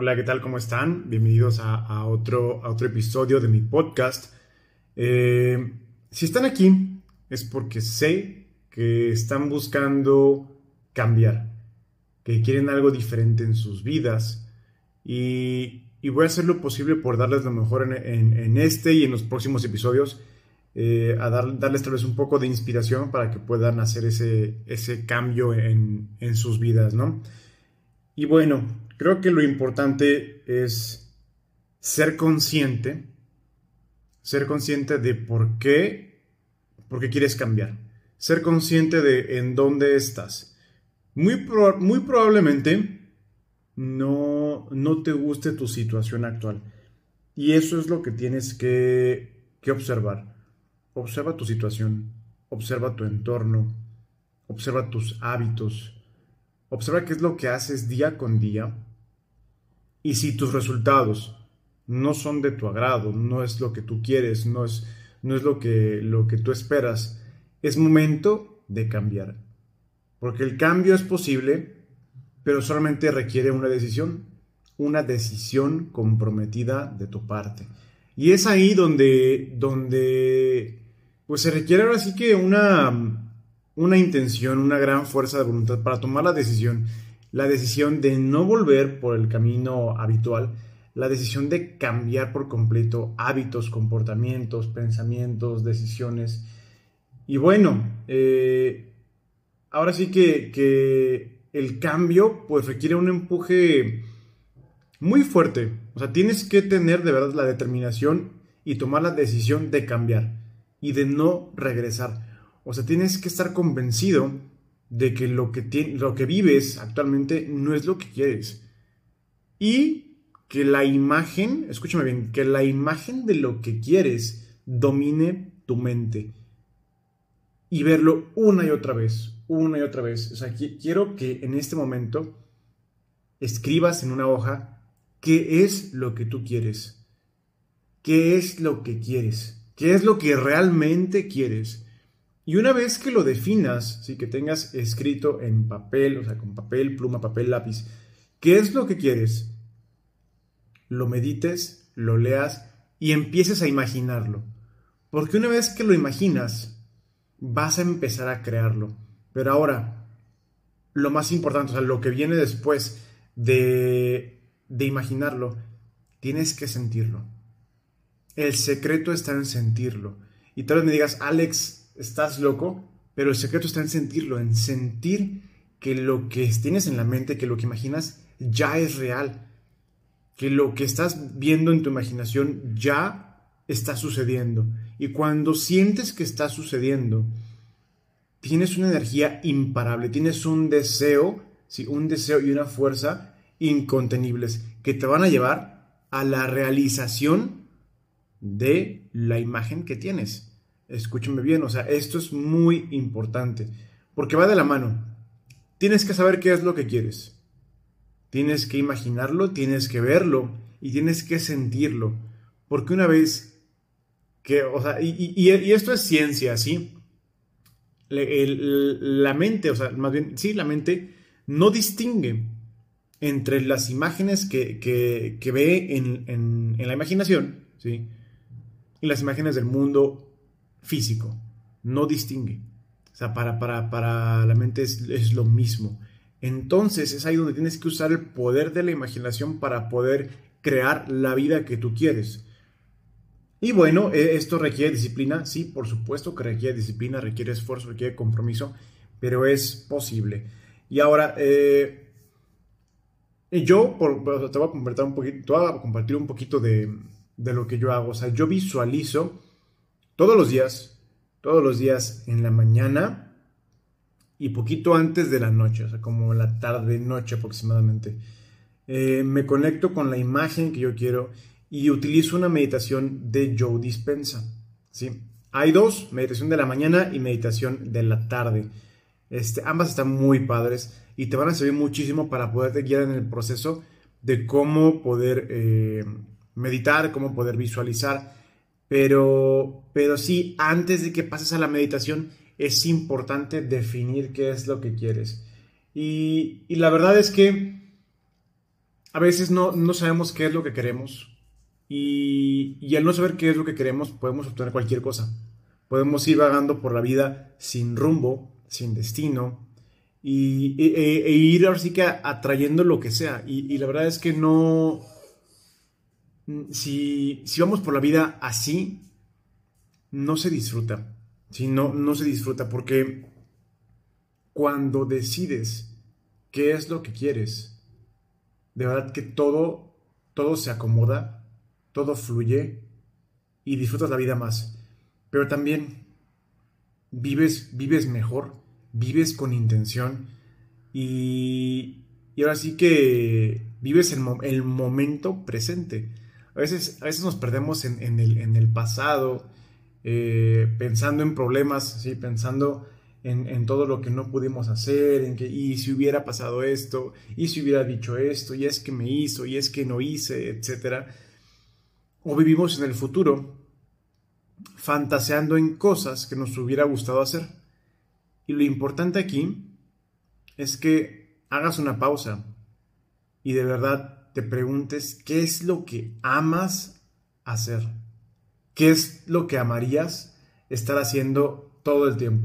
Hola, ¿qué tal? ¿Cómo están? Bienvenidos a, otro, a otro episodio de mi podcast. Eh, si están aquí es porque sé que están buscando cambiar, que quieren algo diferente en sus vidas y, voy a hacer lo posible por darles lo mejor en, este y en los próximos episodios, eh, a darles tal vez un poco de inspiración para que puedan hacer ese, ese cambio en, en sus vidas, ¿no? Y bueno, creo que lo importante es ser consciente, ser consciente de por qué, por qué quieres cambiar, ser consciente de en dónde estás. Muy, muy probablemente no, no te guste tu situación actual. Y eso es lo que tienes que, que observar. Observa tu situación, observa tu entorno, observa tus hábitos, Observa qué es lo que haces día con día y si tus resultados no son de tu agrado, no es lo que tú quieres, no es, no es lo, que, lo que tú esperas, es momento de cambiar. Porque el cambio es posible, pero solamente requiere una decisión, una decisión comprometida de tu parte. Y es ahí donde, donde pues se requiere ahora sí que una, una intención, una gran fuerza de voluntad para tomar la decisión, la decisión de no volver por el camino habitual, la decisión de cambiar por completo hábitos, comportamientos, pensamientos, decisiones. Y bueno, eh, ahora sí que, que, el cambio pues requiere un empuje muy fuerte. O sea, tienes que tener de verdad la determinación y tomar la decisión de cambiar y de no regresar. O sea, tienes que estar convencido de que lo que, lo que vives actualmente no es lo que quieres. Y que la imagen, escúchame bien, que la imagen de lo que quieres domine tu mente. Y verlo una y otra vez, una y otra vez. O sea, quiero que en este momento escribas en una hoja qué es lo que tú quieres. ¿Qué es lo que quieres? ¿Qué es lo que realmente quieres? Y una vez que lo definas, ¿sí? que tengas escrito en papel, o sea, con papel, pluma, papel, lápiz, ¿qué es lo que quieres? Lo medites, lo leas y empieces a imaginarlo. Porque una vez que lo imaginas, vas a empezar a crearlo. Pero ahora, lo más importante, o sea, lo que viene después de, de imaginarlo, tienes que sentirlo. El secreto está en sentirlo. Y tal vez me digas, Alex, estás loco, pero el secreto está en sentirlo, en sentir que lo que tienes en la mente, que lo que imaginas, ya es real, que lo que estás viendo en tu imaginación ya está sucediendo. Y cuando sientes que está sucediendo, tienes una energía imparable, tienes un deseo, ¿sí? un deseo y una fuerza incontenibles que te van a llevar a la realización de la imagen que tienes escúchame bien, o sea, esto es muy importante, porque va de la mano. Tienes que saber qué es lo que quieres. Tienes que imaginarlo, tienes que verlo y tienes que sentirlo. Porque una vez que, o sea, y, esto es ciencia, ¿sí? la mente, o sea, más bien, sí, la mente no distingue entre las imágenes que, ve en, en, la imaginación, ¿sí? Y las imágenes del mundo físico, no distingue. O sea, para, para, para la mente es, lo mismo. Entonces es ahí donde tienes que usar el poder de la imaginación para poder crear la vida que tú quieres. Y bueno, e, esto requiere disciplina, sí, por supuesto que requiere disciplina, requiere esfuerzo, requiere compromiso, pero es posible. Y ahora, eh, yo te, voy a compartir un poquito, un poquito de, de lo que yo hago. O sea, yo visualizo todos los días, todos los días en la mañana y poquito antes de la noche, o sea, como la tarde-noche aproximadamente. Eh, me conecto con la imagen que yo quiero y utilizo una meditación de Joe Dispensa. ¿sí? Hay dos, meditación de la mañana y meditación de la tarde. Este, ambas están muy padres y te van a servir muchísimo para poderte guiar en el proceso de cómo poder eh, meditar, cómo poder visualizar pero, pero sí, antes de que pases a la meditación, es importante definir qué es lo que quieres. Y, la verdad es que a veces no, no sabemos qué es lo que queremos y, y al no saber qué es lo que queremos podemos obtener cualquier cosa. Podemos ir vagando por la vida sin rumbo, sin destino y, e, e ir ahora sí que atrayendo lo que sea. Y, y la verdad es que no... Si, si, vamos por la vida así, no se disfruta. ¿sí? No, no se disfruta porque cuando decides qué es lo que quieres, de verdad que todo, todo se acomoda, todo fluye y disfrutas la vida más. Pero también vives, vives mejor, vives con intención y, ahora sí que vives el, momento presente. A veces, a veces nos perdemos en, en, el, en pasado, eh, pensando en problemas, ¿sí? pensando en, todo lo que no pudimos hacer, en que, y si hubiera pasado esto, y si hubiera dicho esto, y es que me hizo, y es que no hice, etc. O vivimos en el futuro, fantaseando en cosas que nos hubiera gustado hacer. Y lo importante aquí es que hagas una pausa y de verdad te preguntes qué es lo que amas hacer, qué es lo que amarías estar haciendo todo el tiempo.